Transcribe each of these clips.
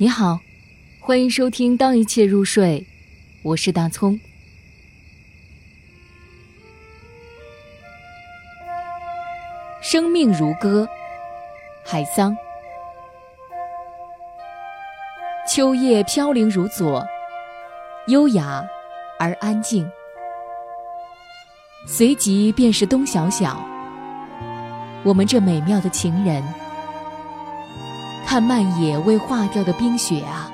你好，欢迎收听《当一切入睡》，我是大葱。生命如歌，海桑。秋叶飘零如左，优雅而安静。随即便是冬小小，我们这美妙的情人。看漫野未化掉的冰雪啊，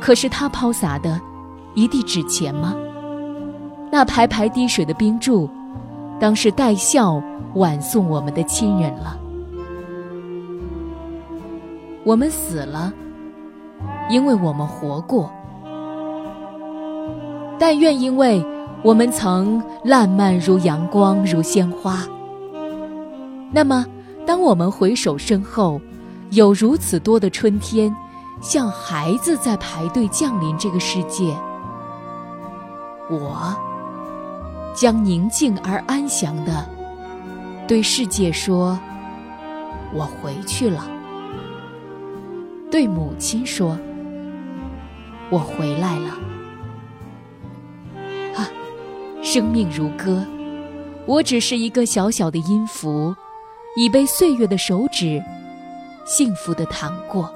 可是他抛洒的，一地纸钱吗？那排排滴水的冰柱，当是带笑婉送我们的亲人了。我们死了，因为我们活过。但愿因为我们曾烂漫如阳光，如鲜花。那么，当我们回首身后，有如此多的春天，像孩子在排队降临这个世界。我将宁静而安详的对世界说：“我回去了。”对母亲说：“我回来了。”啊，生命如歌，我只是一个小小的音符，已被岁月的手指。幸福的糖果。